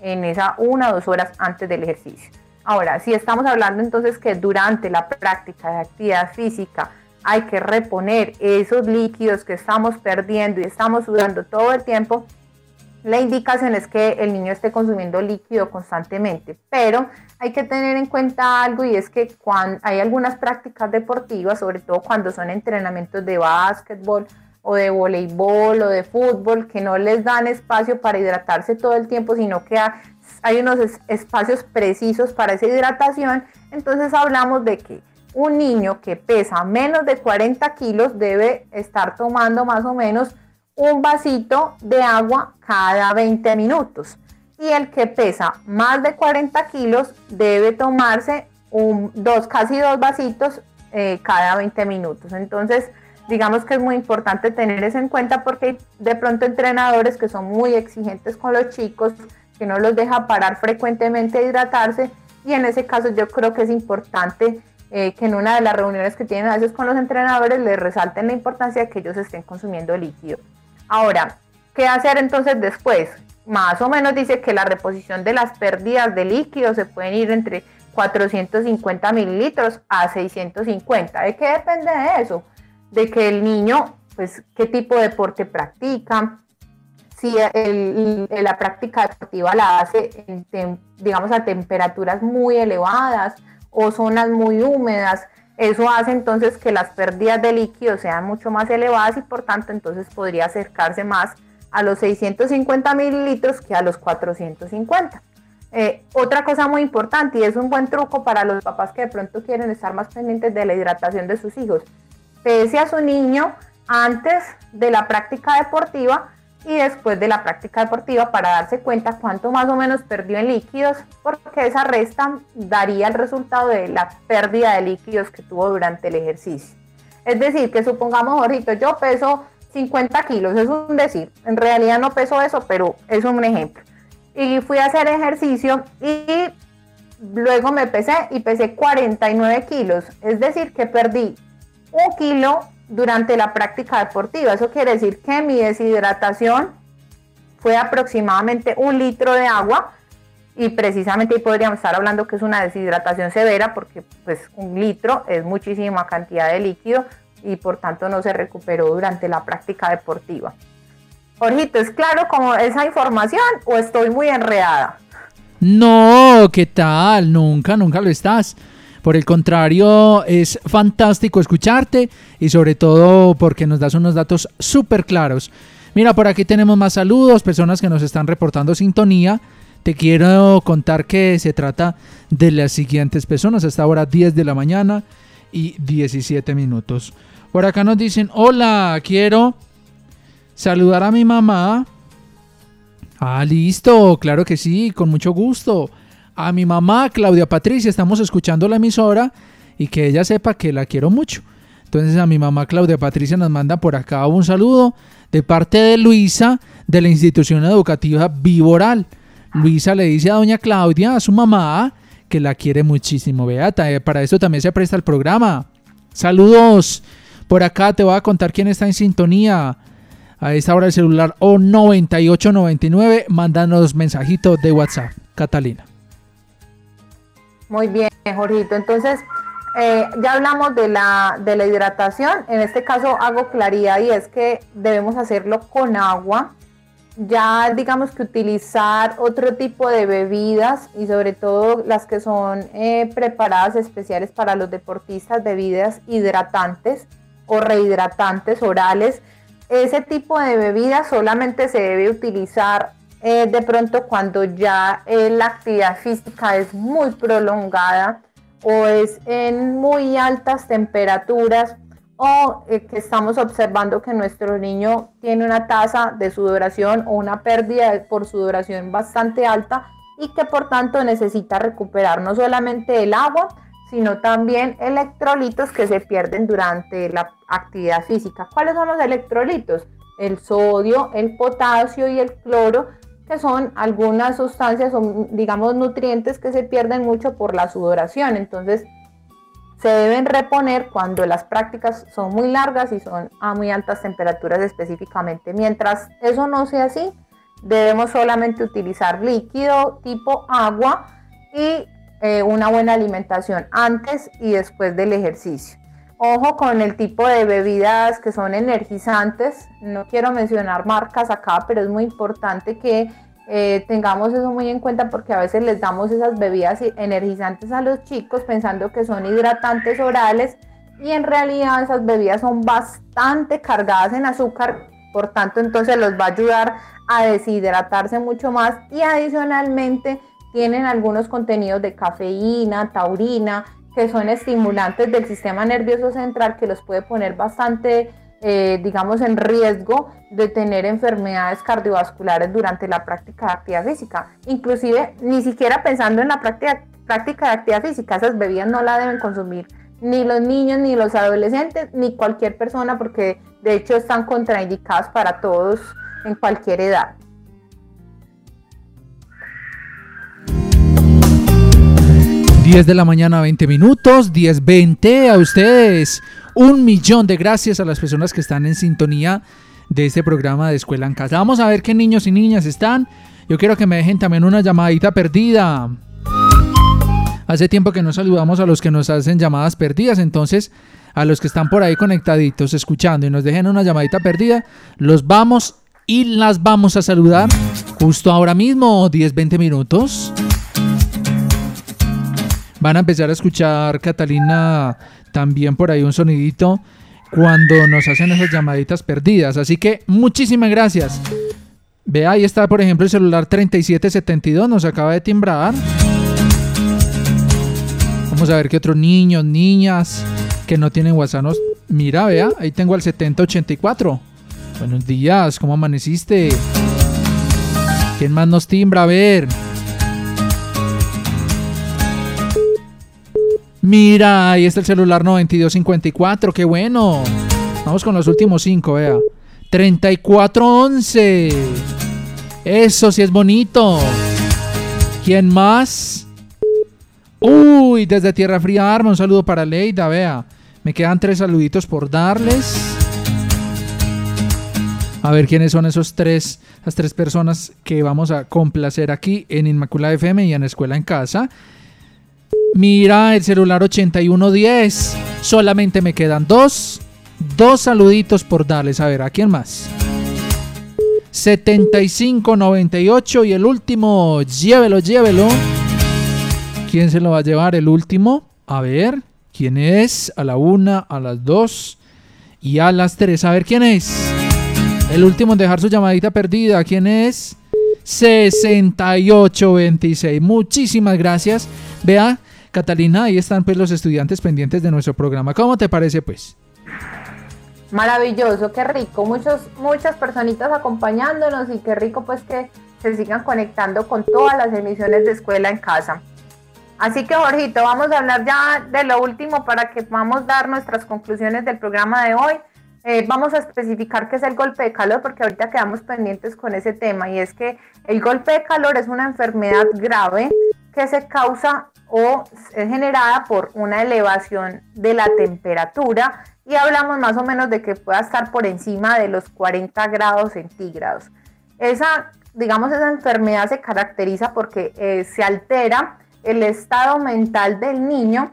en esa una o dos horas antes del ejercicio. Ahora, si estamos hablando entonces que durante la práctica de actividad física hay que reponer esos líquidos que estamos perdiendo y estamos sudando todo el tiempo, la indicación es que el niño esté consumiendo líquido constantemente, pero hay que tener en cuenta algo y es que cuando hay algunas prácticas deportivas, sobre todo cuando son entrenamientos de básquetbol o de voleibol o de fútbol, que no les dan espacio para hidratarse todo el tiempo, sino que hay unos espacios precisos para esa hidratación, entonces hablamos de que un niño que pesa menos de 40 kilos debe estar tomando más o menos un vasito de agua cada 20 minutos. Y el que pesa más de 40 kilos debe tomarse dos, casi dos vasitos eh, cada 20 minutos. Entonces, digamos que es muy importante tener eso en cuenta porque hay de pronto entrenadores que son muy exigentes con los chicos, que no los deja parar frecuentemente a hidratarse. Y en ese caso yo creo que es importante eh, que en una de las reuniones que tienen a veces con los entrenadores les resalten la importancia de que ellos estén consumiendo líquido. Ahora, ¿qué hacer entonces después? Más o menos dice que la reposición de las pérdidas de líquido se pueden ir entre 450 mililitros a 650. ¿De qué depende de eso? De que el niño, pues, qué tipo de deporte practica, si la práctica deportiva la hace, digamos, a temperaturas muy elevadas o zonas muy húmedas, eso hace entonces que las pérdidas de líquido sean mucho más elevadas y por tanto entonces podría acercarse más a los 650 mililitros que a los 450. Eh, otra cosa muy importante y es un buen truco para los papás que de pronto quieren estar más pendientes de la hidratación de sus hijos. Pese a su niño antes de la práctica deportiva y después de la práctica deportiva para darse cuenta cuánto más o menos perdió en líquidos, porque esa resta daría el resultado de la pérdida de líquidos que tuvo durante el ejercicio. Es decir, que supongamos, Jorito, yo peso 50 kilos, es un decir, en realidad no peso eso, pero es un ejemplo. Y fui a hacer ejercicio y luego me pesé y pesé 49 kilos, es decir, que perdí un kilo durante la práctica deportiva. Eso quiere decir que mi deshidratación fue aproximadamente un litro de agua y precisamente ahí podríamos estar hablando que es una deshidratación severa porque pues un litro es muchísima cantidad de líquido y por tanto no se recuperó durante la práctica deportiva. Jorgito, ¿es claro como esa información o estoy muy enredada? No, ¿qué tal? Nunca, nunca lo estás. Por el contrario, es fantástico escucharte y sobre todo porque nos das unos datos súper claros. Mira, por aquí tenemos más saludos, personas que nos están reportando sintonía. Te quiero contar que se trata de las siguientes personas. Hasta ahora 10 de la mañana y 17 minutos. Por acá nos dicen, hola, quiero saludar a mi mamá. Ah, listo, claro que sí, con mucho gusto a mi mamá Claudia Patricia, estamos escuchando la emisora y que ella sepa que la quiero mucho. Entonces a mi mamá Claudia Patricia nos manda por acá un saludo de parte de Luisa de la institución educativa Viboral. Luisa le dice a doña Claudia, a su mamá, que la quiere muchísimo. Beata, eh, para eso también se presta el programa. Saludos. Por acá te voy a contar quién está en sintonía. A esta hora el celular O9899, mándanos mensajitos de WhatsApp. Catalina. Muy bien, Jorgito. Entonces, eh, ya hablamos de la, de la hidratación. En este caso hago claridad y es que debemos hacerlo con agua. Ya digamos que utilizar otro tipo de bebidas y sobre todo las que son eh, preparadas especiales para los deportistas, bebidas hidratantes o rehidratantes orales. Ese tipo de bebidas solamente se debe utilizar eh, de pronto cuando ya eh, la actividad física es muy prolongada o es en muy altas temperaturas o eh, que estamos observando que nuestro niño tiene una tasa de sudoración o una pérdida por sudoración bastante alta y que por tanto necesita recuperar no solamente el agua, sino también electrolitos que se pierden durante la actividad física. ¿Cuáles son los electrolitos? El sodio, el potasio y el cloro son algunas sustancias o digamos nutrientes que se pierden mucho por la sudoración. Entonces, se deben reponer cuando las prácticas son muy largas y son a muy altas temperaturas específicamente. Mientras eso no sea así, debemos solamente utilizar líquido tipo agua y eh, una buena alimentación antes y después del ejercicio. Ojo con el tipo de bebidas que son energizantes. No quiero mencionar marcas acá, pero es muy importante que eh, tengamos eso muy en cuenta porque a veces les damos esas bebidas energizantes a los chicos pensando que son hidratantes orales y en realidad esas bebidas son bastante cargadas en azúcar, por tanto entonces los va a ayudar a deshidratarse mucho más y adicionalmente tienen algunos contenidos de cafeína, taurina, que son estimulantes del sistema nervioso central que los puede poner bastante eh, digamos, en riesgo de tener enfermedades cardiovasculares durante la práctica de actividad física. Inclusive, ni siquiera pensando en la práctica, práctica de actividad física, esas bebidas no la deben consumir ni los niños, ni los adolescentes, ni cualquier persona, porque de hecho están contraindicadas para todos en cualquier edad. ...10 de la mañana, 20 minutos, 10.20 a ustedes un millón de gracias a las personas que están en sintonía de este programa de Escuela en Casa. Vamos a ver qué niños y niñas están. Yo quiero que me dejen también una llamadita perdida. Hace tiempo que no saludamos a los que nos hacen llamadas perdidas, entonces a los que están por ahí conectaditos, escuchando y nos dejen una llamadita perdida, los vamos y las vamos a saludar justo ahora mismo, 10, 20 minutos. Van a empezar a escuchar Catalina también por ahí un sonidito cuando nos hacen esas llamaditas perdidas. Así que muchísimas gracias. Ve, ahí está, por ejemplo, el celular 3772, nos acaba de timbrar. Vamos a ver qué otros niños, niñas que no tienen WhatsApp Mira, vea, ahí tengo al 7084. Buenos días, ¿cómo amaneciste? ¿Quién más nos timbra? A ver. Mira, ahí está el celular 9254, qué bueno. Vamos con los últimos cinco, vea. 3411. Eso sí es bonito. ¿Quién más? Uy, desde Tierra Fría Arma, un saludo para Leida, vea. Me quedan tres saluditos por darles. A ver quiénes son esos tres, las tres personas que vamos a complacer aquí en Inmaculada FM y en Escuela en Casa. Mira el celular 8110. Solamente me quedan dos. Dos saluditos por darles. A ver, ¿a quién más? 7598 y el último. Llévelo, llévelo. ¿Quién se lo va a llevar? El último. A ver, ¿quién es? A la una, a las dos y a las tres. A ver, ¿quién es? El último en dejar su llamadita perdida. ¿Quién es? 6826. Muchísimas gracias. Vea, Catalina, ahí están pues los estudiantes pendientes de nuestro programa. ¿Cómo te parece pues? Maravilloso, qué rico. Muchos, muchas personitas acompañándonos y qué rico pues que se sigan conectando con todas las emisiones de escuela en casa. Así que Jorgito, vamos a hablar ya de lo último para que podamos dar nuestras conclusiones del programa de hoy. Eh, vamos a especificar qué es el golpe de calor porque ahorita quedamos pendientes con ese tema y es que el golpe de calor es una enfermedad grave que se causa o es generada por una elevación de la temperatura y hablamos más o menos de que pueda estar por encima de los 40 grados centígrados. Esa, digamos, esa enfermedad se caracteriza porque eh, se altera el estado mental del niño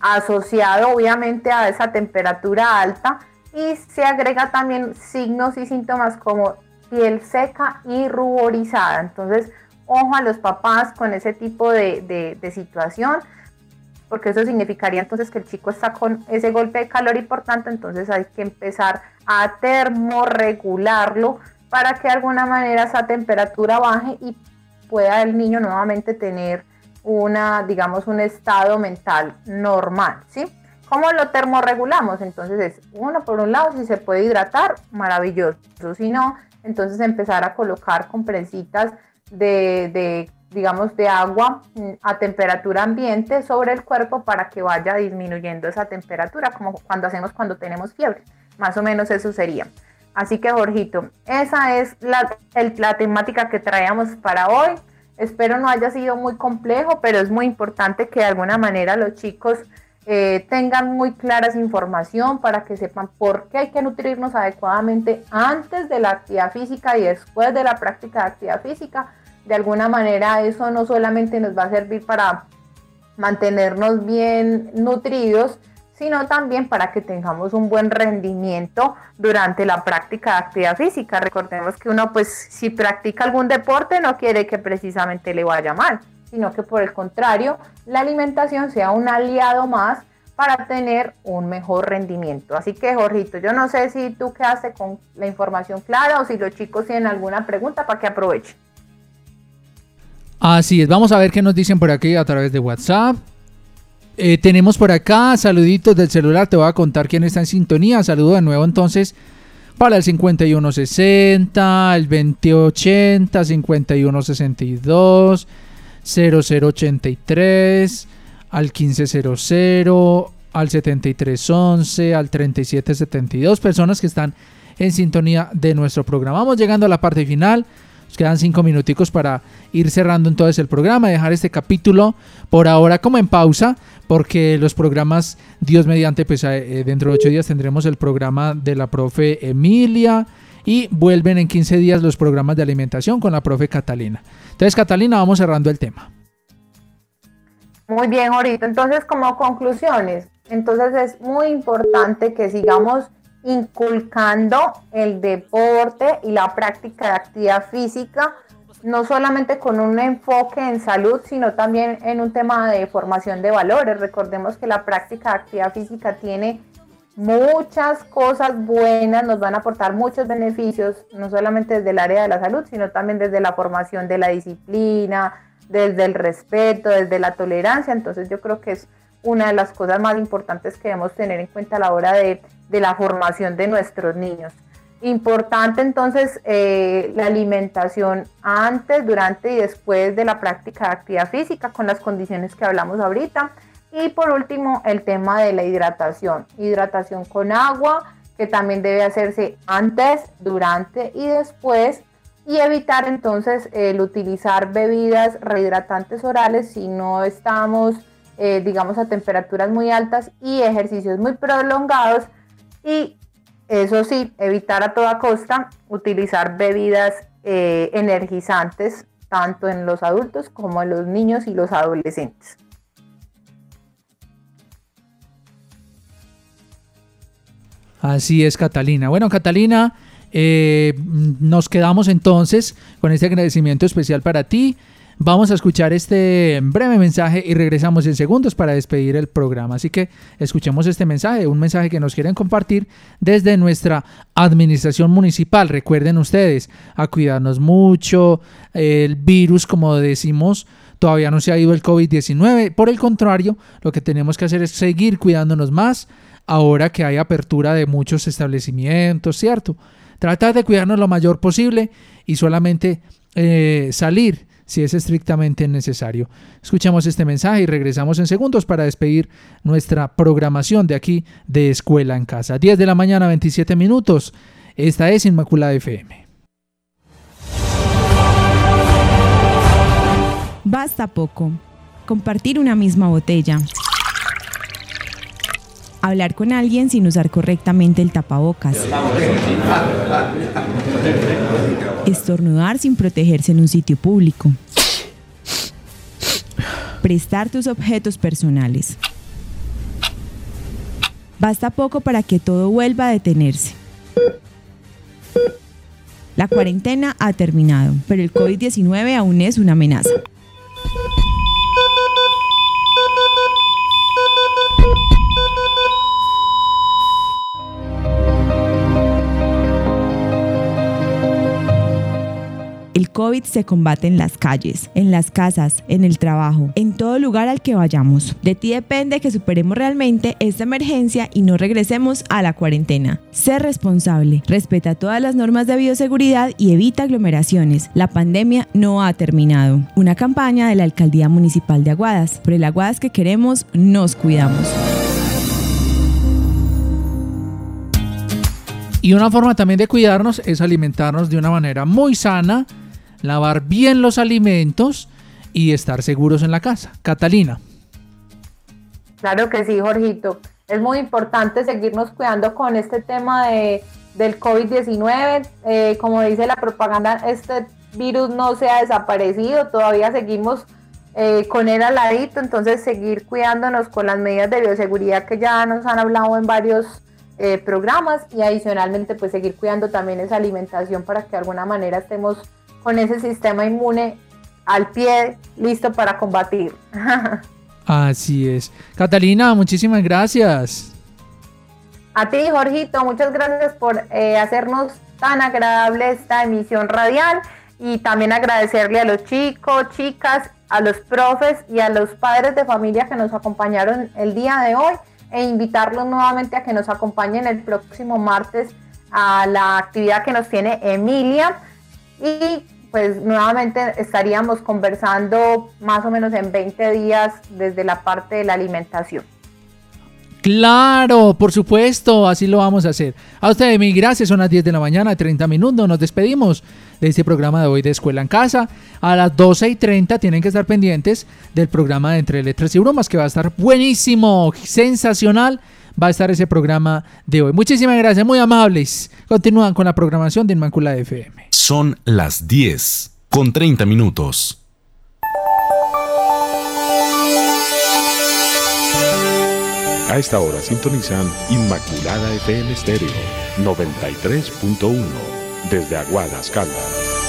asociado obviamente a esa temperatura alta y se agrega también signos y síntomas como piel seca y ruborizada. Entonces, ojo a los papás con ese tipo de, situación, porque eso significaría entonces que el chico está con ese golpe de calor y por tanto entonces hay que empezar a termorregularlo para que de alguna manera esa temperatura baje y pueda el niño nuevamente tener una, digamos, un estado mental normal, ¿sí? ¿Cómo lo termorregulamos? Entonces es, uno, por un lado, si se puede hidratar, maravilloso. Si no, entonces empezar a colocar compresitas de, digamos, de agua mm, a temperatura ambiente sobre el cuerpo para que vaya disminuyendo esa temperatura, como cuando hacemos cuando tenemos fiebre. Más o menos eso sería. Así que, Jorgito, esa es la, la temática que traíamos para hoy. Espero no haya sido muy complejo, pero es muy importante que de alguna manera los chicos eh, tengan muy clara esa información para que sepan por qué hay que nutrirnos adecuadamente antes de la actividad física y después de la práctica de actividad física. De alguna manera eso no solamente nos va a servir para mantenernos bien nutridos, sino también para que tengamos un buen rendimiento durante la práctica de actividad física. Recordemos que uno, pues, si practica algún deporte, no quiere que precisamente le vaya mal, sino que por el contrario, la alimentación sea un aliado más para tener un mejor rendimiento. Así que, Jorgito, yo no sé si tú quedaste con la información clara o si los chicos tienen alguna pregunta para que aprovechen. Así es, vamos a ver qué nos dicen por aquí a través de WhatsApp. Eh, tenemos por acá saluditos del celular, te voy a contar quién está en sintonía. Saludo de nuevo entonces para el 5160, el 2080, 5162, 0083, al 1500, al 7311, al 3772. Personas que están en sintonía de nuestro programa. Vamos llegando a la parte final. Nos quedan cinco minuticos para ir cerrando entonces el programa, dejar este capítulo por ahora como en pausa, porque los programas, Dios mediante, pues eh, dentro de ocho días tendremos el programa de la profe Emilia y vuelven en 15 días los programas de alimentación con la profe Catalina. Entonces, Catalina, vamos cerrando el tema. Muy bien, ahorita. Entonces, como conclusiones, entonces es muy importante que sigamos inculcando el deporte y la práctica de actividad física, no solamente con un enfoque en salud, sino también en un tema de formación de valores. Recordemos que la práctica de actividad física tiene muchas cosas buenas, nos van a aportar muchos beneficios, no solamente desde el área de la salud, sino también desde la formación de la disciplina, desde el respeto, desde la tolerancia. Entonces yo creo que es una de las cosas más importantes que debemos tener en cuenta a la hora de, la formación de nuestros niños. Importante entonces eh, la alimentación antes, durante y después de la práctica de actividad física con las condiciones que hablamos ahorita. Y por último, el tema de la hidratación. Hidratación con agua, que también debe hacerse antes, durante y después. Y evitar entonces el utilizar bebidas rehidratantes orales si no estamos eh, digamos, a temperaturas muy altas y ejercicios muy prolongados. Y eso sí, evitar a toda costa utilizar bebidas eh, energizantes, tanto en los adultos como en los niños y los adolescentes. Así es, Catalina. Bueno, Catalina, eh, nos quedamos entonces con este agradecimiento especial para ti. Vamos a escuchar este breve mensaje y regresamos en segundos para despedir el programa. Así que escuchemos este mensaje, un mensaje que nos quieren compartir desde nuestra administración municipal. Recuerden ustedes a cuidarnos mucho. El virus, como decimos, todavía no se ha ido el COVID-19. Por el contrario, lo que tenemos que hacer es seguir cuidándonos más ahora que hay apertura de muchos establecimientos, ¿cierto? Tratar de cuidarnos lo mayor posible y solamente eh, salir si es estrictamente necesario. Escuchamos este mensaje y regresamos en segundos para despedir nuestra programación de aquí de Escuela en Casa. 10 de la mañana, 27 minutos. Esta es Inmaculada FM. Basta poco. Compartir una misma botella. Hablar con alguien sin usar correctamente el tapabocas. Estornudar sin protegerse en un sitio público. Prestar tus objetos personales. Basta poco para que todo vuelva a detenerse. La cuarentena ha terminado, pero el COVID-19 aún es una amenaza. El COVID se combate en las calles, en las casas, en el trabajo, en todo lugar al que vayamos. De ti depende que superemos realmente esta emergencia y no regresemos a la cuarentena. Sé responsable, respeta todas las normas de bioseguridad y evita aglomeraciones. La pandemia no ha terminado. Una campaña de la Alcaldía Municipal de Aguadas. Por el Aguadas que queremos, nos cuidamos. Y una forma también de cuidarnos es alimentarnos de una manera muy sana, lavar bien los alimentos y estar seguros en la casa. Catalina. Claro que sí, Jorgito. Es muy importante seguirnos cuidando con este tema de, del COVID-19. Eh, como dice la propaganda, este virus no se ha desaparecido, todavía seguimos eh, con él al ladito, entonces seguir cuidándonos con las medidas de bioseguridad que ya nos han hablado en varios eh, programas y adicionalmente pues seguir cuidando también esa alimentación para que de alguna manera estemos con ese sistema inmune al pie, listo para combatir. Así es. Catalina, muchísimas gracias. A ti, Jorgito, muchas gracias por eh, hacernos tan agradable esta emisión radial y también agradecerle a los chicos, chicas, a los profes y a los padres de familia que nos acompañaron el día de hoy e invitarlos nuevamente a que nos acompañen el próximo martes a la actividad que nos tiene Emilia y pues nuevamente estaríamos conversando más o menos en 20 días desde la parte de la alimentación. Claro, por supuesto, así lo vamos a hacer. A ustedes mil gracias, son las 10 de la mañana, 30 minutos, nos despedimos de este programa de hoy de Escuela en Casa. A las 12 y 30 tienen que estar pendientes del programa de Entre Letras y Bromas, que va a estar buenísimo, sensacional. Va a estar ese programa de hoy. Muchísimas gracias, muy amables. Continúan con la programación de Inmaculada FM. Son las 10 con 30 minutos. A esta hora sintonizan Inmaculada FM Stereo 93.1 desde Aguadas, Caldas.